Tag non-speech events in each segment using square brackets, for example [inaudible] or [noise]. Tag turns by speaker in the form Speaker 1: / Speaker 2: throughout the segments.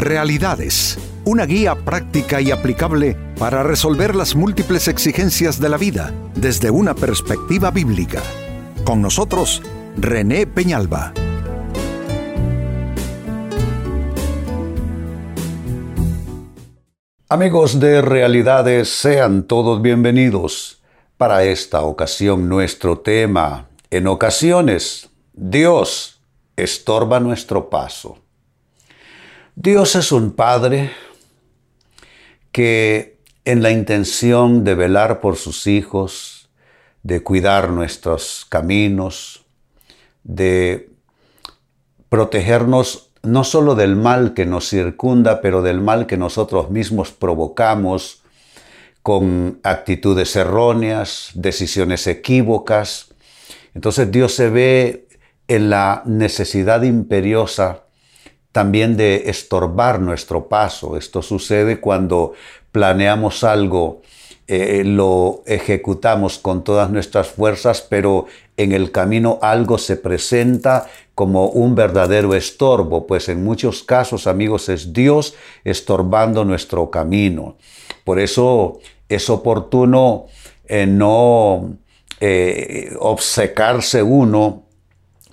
Speaker 1: Realidades, una guía práctica y aplicable para resolver las múltiples exigencias de la vida desde una perspectiva bíblica. Con nosotros, René Peñalba.
Speaker 2: Amigos de Realidades, sean todos bienvenidos. Para esta ocasión nuestro tema, en ocasiones, Dios estorba nuestro paso. Dios es un Padre que en la intención de velar por sus hijos, de cuidar nuestros caminos, de protegernos no solo del mal que nos circunda, pero del mal que nosotros mismos provocamos con actitudes erróneas, decisiones equívocas. Entonces Dios se ve en la necesidad imperiosa también de estorbar nuestro paso. Esto sucede cuando planeamos algo, eh, lo ejecutamos con todas nuestras fuerzas, pero en el camino algo se presenta como un verdadero estorbo, pues en muchos casos, amigos, es Dios estorbando nuestro camino. Por eso es oportuno eh, no eh, obcecarse uno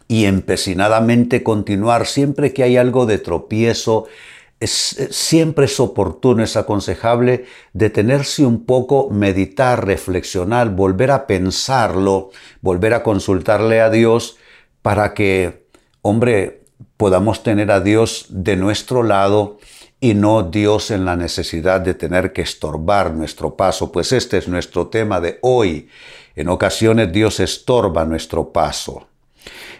Speaker 2: y empecinadamente continuar siempre que hay algo de tropiezo. Es, siempre es oportuno, es aconsejable detenerse un poco, meditar, reflexionar, volver a pensarlo, volver a consultarle a Dios para que, hombre, podamos tener a Dios de nuestro lado y no Dios en la necesidad de tener que estorbar nuestro paso, pues este es nuestro tema de hoy. En ocasiones Dios estorba nuestro paso.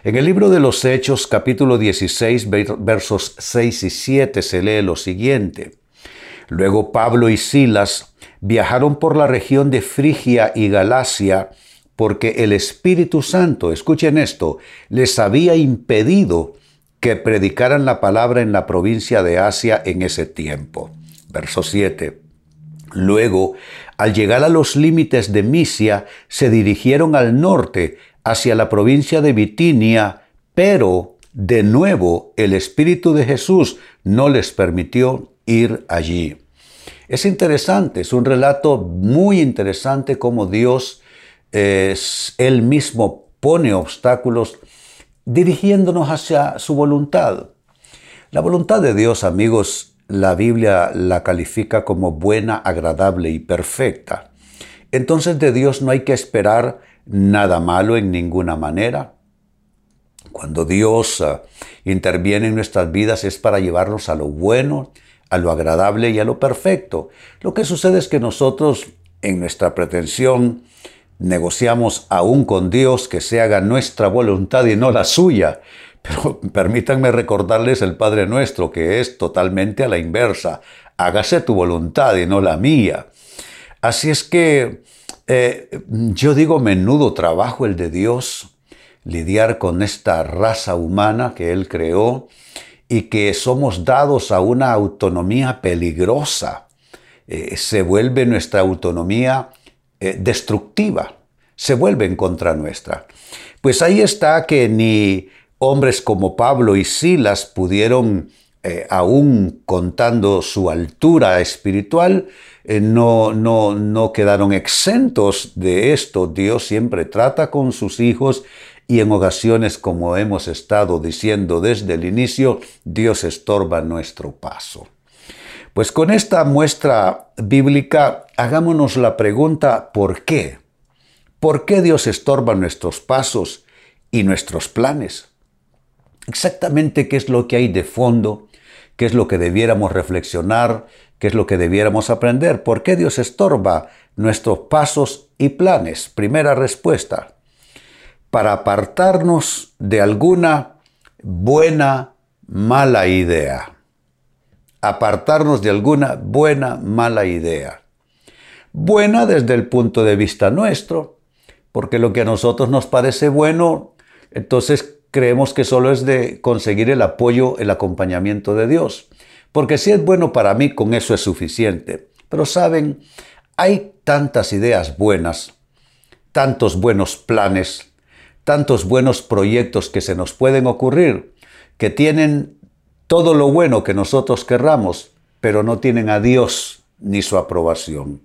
Speaker 2: En el libro de los Hechos, capítulo 16, versos 6 y 7, se lee lo siguiente. Luego Pablo y Silas viajaron por la región de Frigia y Galacia, porque el Espíritu Santo, escuchen esto, les había impedido que predicaran la palabra en la provincia de Asia en ese tiempo. Verso 7. Luego, al llegar a los límites de Misia, se dirigieron al norte, hacia la provincia de Bitinia, pero de nuevo el Espíritu de Jesús no les permitió ir allí. Es interesante, es un relato muy interesante cómo Dios es, él mismo pone obstáculos dirigiéndonos hacia su voluntad. La voluntad de Dios, amigos, la Biblia la califica como buena, agradable y perfecta. Entonces de Dios no hay que esperar nada malo en ninguna manera. Cuando Dios ah, interviene en nuestras vidas es para llevarnos a lo bueno, a lo agradable y a lo perfecto. Lo que sucede es que nosotros, en nuestra pretensión, negociamos aún con Dios que se haga nuestra voluntad y no la suya. Pero [laughs] permítanme recordarles el Padre nuestro, que es totalmente a la inversa. Hágase tu voluntad y no la mía. Así es que eh, yo digo menudo trabajo el de Dios, lidiar con esta raza humana que Él creó y que somos dados a una autonomía peligrosa. Eh, se vuelve nuestra autonomía eh, destructiva, se vuelve en contra nuestra. Pues ahí está que ni hombres como Pablo y Silas pudieron, aún contando su altura espiritual, eh, no, no, no quedaron exentos de esto. Dios siempre trata con sus hijos y en ocasiones, como hemos estado diciendo desde el inicio, Dios estorba nuestro paso. Pues con esta muestra bíblica, hagámonos la pregunta, ¿por qué? ¿Por qué Dios estorba nuestros pasos y nuestros planes? Exactamente qué es lo que hay de fondo, qué es lo que debiéramos reflexionar, ¿Qué es lo que debiéramos aprender? ¿Por qué Dios estorba nuestros pasos y planes? Primera respuesta, para apartarnos de alguna buena, mala idea. Apartarnos de alguna buena, mala idea. Buena desde el punto de vista nuestro, porque lo que a nosotros nos parece bueno, entonces creemos que solo es de conseguir el apoyo, el acompañamiento de Dios. Porque si es bueno para mí, con eso es suficiente. Pero saben, hay tantas ideas buenas, tantos buenos planes, tantos buenos proyectos que se nos pueden ocurrir, que tienen todo lo bueno que nosotros querramos, pero no tienen a Dios ni su aprobación.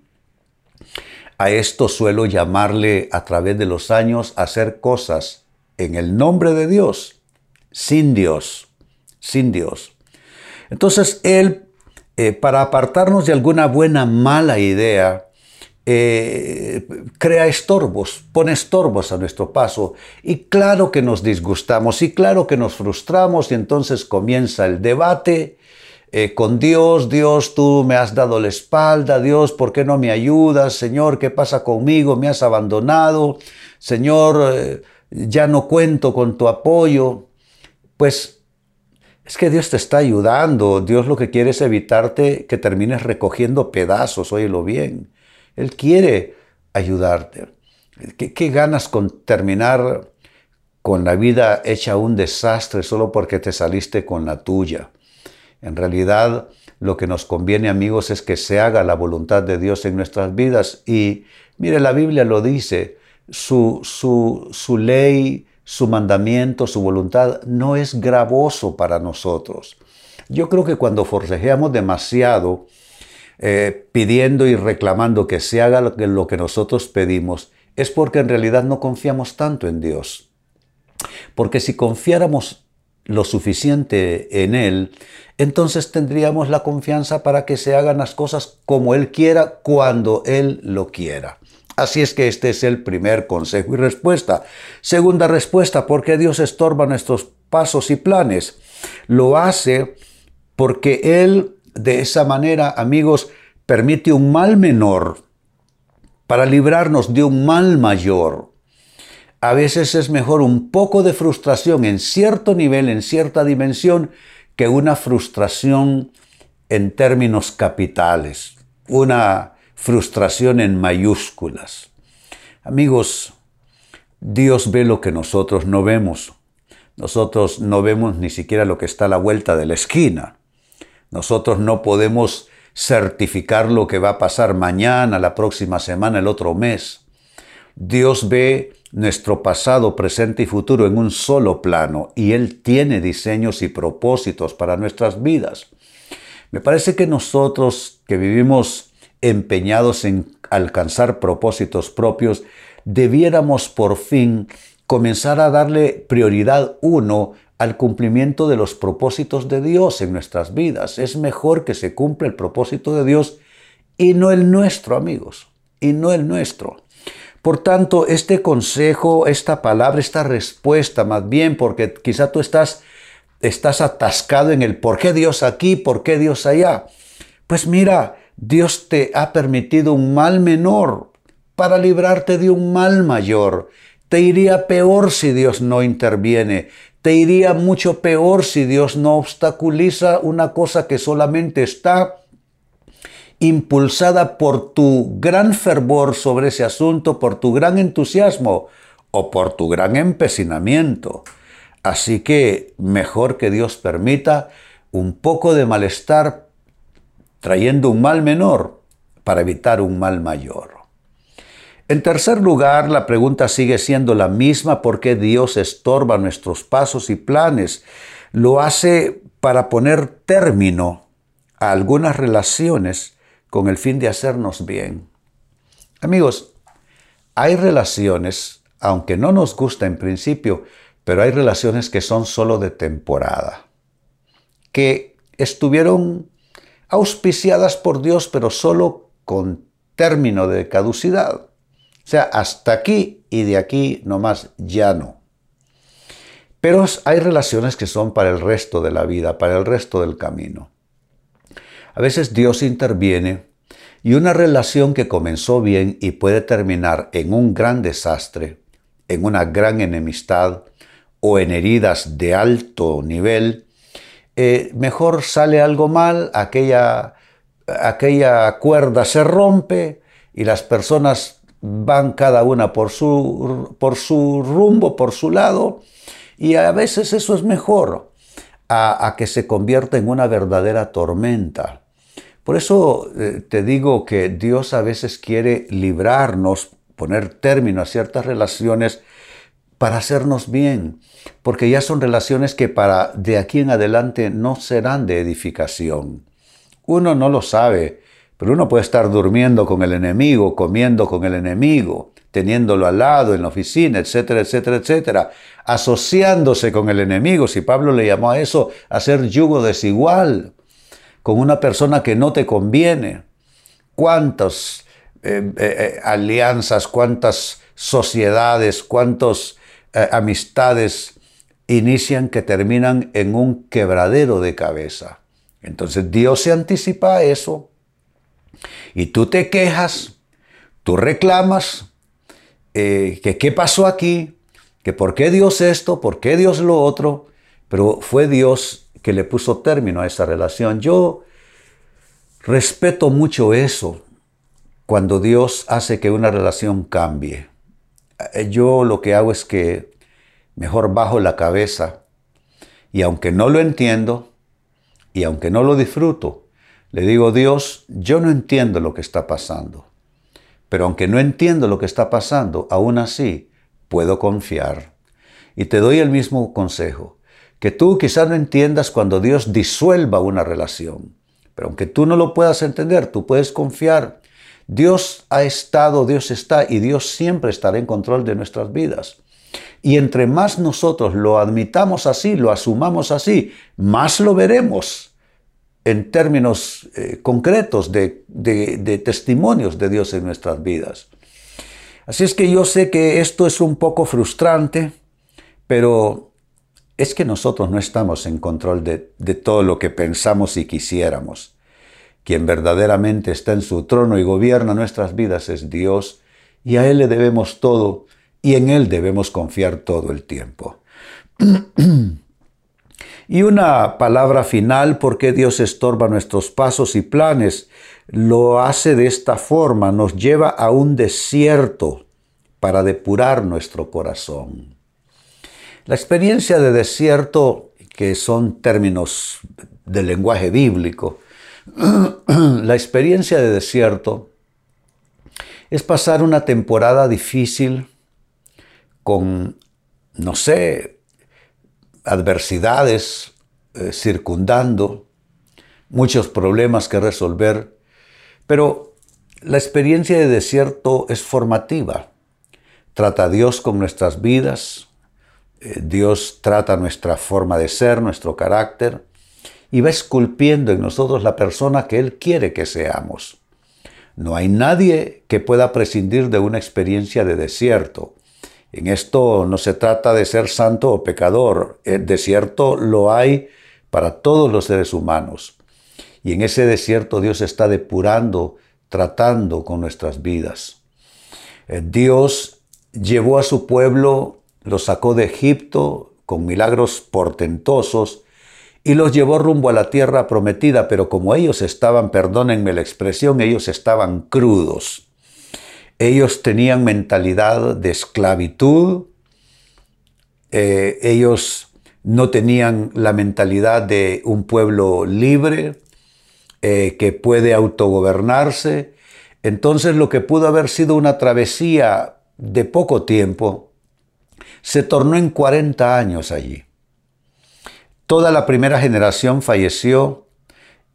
Speaker 2: A esto suelo llamarle a través de los años hacer cosas en el nombre de Dios, sin Dios, sin Dios. Entonces Él, eh, para apartarnos de alguna buena mala idea, eh, crea estorbos, pone estorbos a nuestro paso. Y claro que nos disgustamos y claro que nos frustramos y entonces comienza el debate eh, con Dios, Dios, tú me has dado la espalda, Dios, ¿por qué no me ayudas? Señor, ¿qué pasa conmigo? Me has abandonado, Señor, ya no cuento con tu apoyo. Pues es que Dios te está ayudando, Dios lo que quiere es evitarte que termines recogiendo pedazos, óyelo bien. Él quiere ayudarte. ¿Qué, qué ganas con terminar con la vida hecha un desastre solo porque te saliste con la tuya? En realidad, lo que nos conviene, amigos, es que se haga la voluntad de Dios en nuestras vidas. Y mire, la Biblia lo dice, su, su, su ley, su mandamiento, su voluntad no es gravoso para nosotros. Yo creo que cuando forcejeamos demasiado, eh, pidiendo y reclamando que se haga lo que, lo que nosotros pedimos, es porque en realidad no confiamos tanto en Dios. Porque si confiáramos lo suficiente en Él, entonces tendríamos la confianza para que se hagan las cosas como Él quiera, cuando Él lo quiera. Así es que este es el primer consejo y respuesta. Segunda respuesta, ¿por qué Dios estorba nuestros pasos y planes? Lo hace porque Él de esa manera, amigos, permite un mal menor para librarnos de un mal mayor a veces es mejor un poco de frustración en cierto nivel, en cierta dimensión, que una frustración en términos capitales, una frustración en mayúsculas. Amigos, Dios ve lo que nosotros no vemos. Nosotros no vemos ni siquiera lo que está a la vuelta de la esquina. Nosotros no podemos certificar lo que va a pasar mañana, la próxima semana, el otro mes. Dios ve nuestro pasado, presente y futuro en un solo plano y Él tiene diseños y propósitos para nuestras vidas. Me parece que nosotros que vivimos empeñados en alcanzar propósitos propios, debiéramos por fin comenzar a darle prioridad uno al cumplimiento de los propósitos de Dios en nuestras vidas. Es mejor que se cumpla el propósito de Dios y no el nuestro, amigos, y no el nuestro. Por tanto, este consejo, esta palabra, esta respuesta, más bien, porque quizá tú estás, estás atascado en el por qué Dios aquí, por qué Dios allá. Pues mira, Dios te ha permitido un mal menor para librarte de un mal mayor. Te iría peor si Dios no interviene. Te iría mucho peor si Dios no obstaculiza una cosa que solamente está impulsada por tu gran fervor sobre ese asunto, por tu gran entusiasmo o por tu gran empecinamiento. Así que mejor que Dios permita un poco de malestar trayendo un mal menor para evitar un mal mayor. En tercer lugar, la pregunta sigue siendo la misma, ¿por qué Dios estorba nuestros pasos y planes? Lo hace para poner término a algunas relaciones con el fin de hacernos bien. Amigos, hay relaciones, aunque no nos gusta en principio, pero hay relaciones que son solo de temporada, que estuvieron auspiciadas por Dios, pero solo con término de caducidad. O sea, hasta aquí y de aquí nomás ya no. Pero hay relaciones que son para el resto de la vida, para el resto del camino. A veces Dios interviene y una relación que comenzó bien y puede terminar en un gran desastre, en una gran enemistad o en heridas de alto nivel, eh, mejor sale algo mal, aquella, aquella cuerda se rompe y las personas van cada una por su, por su rumbo, por su lado, y a veces eso es mejor a que se convierta en una verdadera tormenta. Por eso eh, te digo que Dios a veces quiere librarnos, poner término a ciertas relaciones para hacernos bien, porque ya son relaciones que para de aquí en adelante no serán de edificación. Uno no lo sabe, pero uno puede estar durmiendo con el enemigo, comiendo con el enemigo, teniéndolo al lado en la oficina, etcétera, etcétera, etcétera, asociándose con el enemigo. Si Pablo le llamó a eso hacer yugo desigual con una persona que no te conviene. ¿Cuántas eh, eh, eh, alianzas, cuántas sociedades, cuántas amistades inician que terminan en un quebradero de cabeza? Entonces Dios se anticipa a eso y tú te quejas, tú reclamas, que qué pasó aquí, que por qué Dios esto, por qué Dios lo otro, pero fue Dios que le puso término a esa relación. Yo respeto mucho eso cuando Dios hace que una relación cambie. Eh, yo lo que hago es que mejor bajo la cabeza y aunque no lo entiendo y aunque no lo disfruto, le digo, Dios, yo no entiendo lo que está pasando. Pero aunque no entiendo lo que está pasando, aún así puedo confiar. Y te doy el mismo consejo, que tú quizás no entiendas cuando Dios disuelva una relación. Pero aunque tú no lo puedas entender, tú puedes confiar. Dios ha estado, Dios está y Dios siempre estará en control de nuestras vidas. Y entre más nosotros lo admitamos así, lo asumamos así, más lo veremos en términos eh, concretos de, testimonios de Dios en nuestras vidas. Así es que yo sé que esto es un poco frustrante, pero es que nosotros no estamos en control de, todo lo que pensamos y quisiéramos. Quien verdaderamente está en su trono y gobierna nuestras vidas es Dios, y a Él le debemos todo, y en Él debemos confiar todo el tiempo. [clears throat] Y una palabra final, porque Dios estorba nuestros pasos y planes, lo hace de esta forma, nos lleva a un desierto para depurar nuestro corazón. La experiencia de desierto, que son términos del lenguaje bíblico, [clears throat] la experiencia de desierto es pasar una temporada difícil con, no sé, adversidades eh, circundando, muchos problemas que resolver, pero la experiencia de desierto es formativa. Trata a Dios con nuestras vidas, eh, Dios trata nuestra forma de ser, nuestro carácter, y va esculpiendo en nosotros la persona que Él quiere que seamos. No hay nadie que pueda prescindir de una experiencia de desierto. En esto no se trata de ser santo o pecador. El desierto lo hay para todos los seres humanos. Y en ese desierto Dios está depurando, tratando con nuestras vidas. Eh, Dios llevó a su pueblo, lo sacó de Egipto con milagros portentosos y los llevó rumbo a la tierra prometida, pero como ellos estaban, perdónenme la expresión, ellos estaban crudos. Ellos tenían mentalidad de esclavitud, eh, ellos no tenían la mentalidad de un pueblo libre eh, que puede autogobernarse. Entonces lo que pudo haber sido una travesía de poco tiempo se tornó en 40 años allí. Toda la primera generación falleció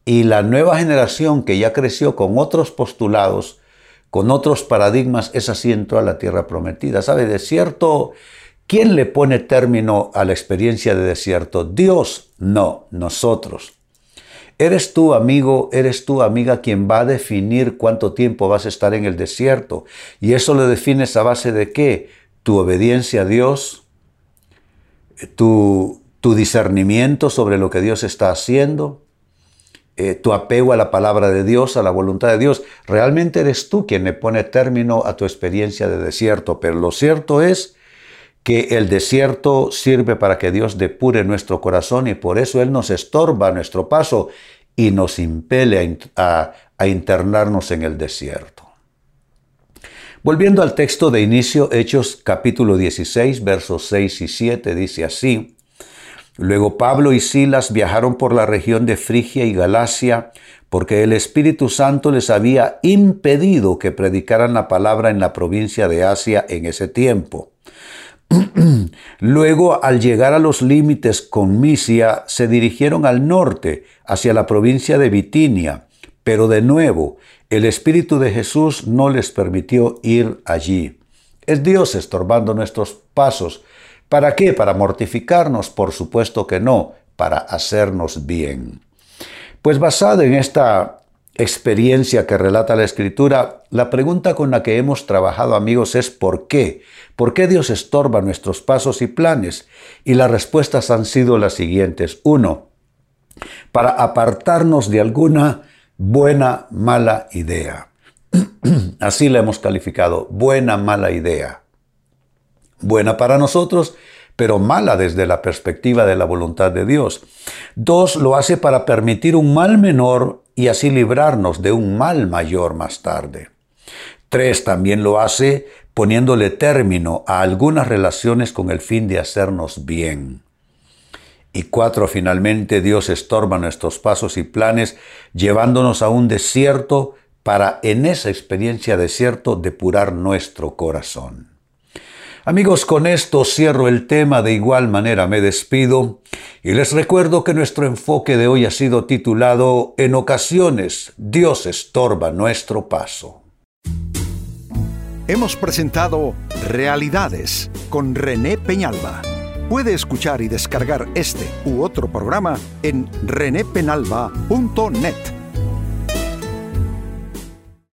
Speaker 2: y la nueva generación que ya creció con otros postulados con otros paradigmas, es así en toda la tierra prometida. ¿Sabe? Desierto, ¿quién le pone término a la experiencia de desierto? Dios, no, nosotros. Eres tú, amigo, eres tú, amiga, quien va a definir cuánto tiempo vas a estar en el desierto. Y eso lo defines a base de qué? Tu obediencia a Dios, tu, tu discernimiento sobre lo que Dios está haciendo, eh, tu apego a la palabra de Dios, a la voluntad de Dios. Realmente eres tú quien le pone término a tu experiencia de desierto, pero lo cierto es que el desierto sirve para que Dios depure nuestro corazón y por eso Él nos estorba nuestro paso y nos impele a, a internarnos en el desierto. Volviendo al texto de inicio, Hechos capítulo 16, versos 6 y 7, dice así, Luego Pablo y Silas viajaron por la región de Frigia y Galacia, porque el Espíritu Santo les había impedido que predicaran la palabra en la provincia de Asia en ese tiempo. [clears throat] Luego, al llegar a los límites con Misia, se dirigieron al norte, hacia la provincia de Bitinia, pero de nuevo, el Espíritu de Jesús no les permitió ir allí. Es Dios estorbando nuestros pasos. ¿Para qué? ¿Para mortificarnos? Por supuesto que no, para hacernos bien. Pues basado en esta experiencia que relata la Escritura, la pregunta con la que hemos trabajado amigos es ¿por qué? ¿Por qué Dios estorba nuestros pasos y planes? Y las respuestas han sido las siguientes. Uno, para apartarnos de alguna buena, mala idea. [clears throat] Así la hemos calificado, buena, mala idea. Buena para nosotros, pero mala desde la perspectiva de la voluntad de Dios. Dos, lo hace para permitir un mal menor y así librarnos de un mal mayor más tarde. Tres, también lo hace poniéndole término a algunas relaciones con el fin de hacernos bien. Y cuatro, finalmente Dios estorba nuestros pasos y planes llevándonos a un desierto para en esa experiencia desierto depurar nuestro corazón. Amigos, con esto cierro el tema, de igual manera me despido y les recuerdo que nuestro enfoque de hoy ha sido titulado En ocasiones Dios estorba nuestro paso.
Speaker 1: Hemos presentado Realidades con René Peñalba. Puede escuchar y descargar este u otro programa en renépenalba.net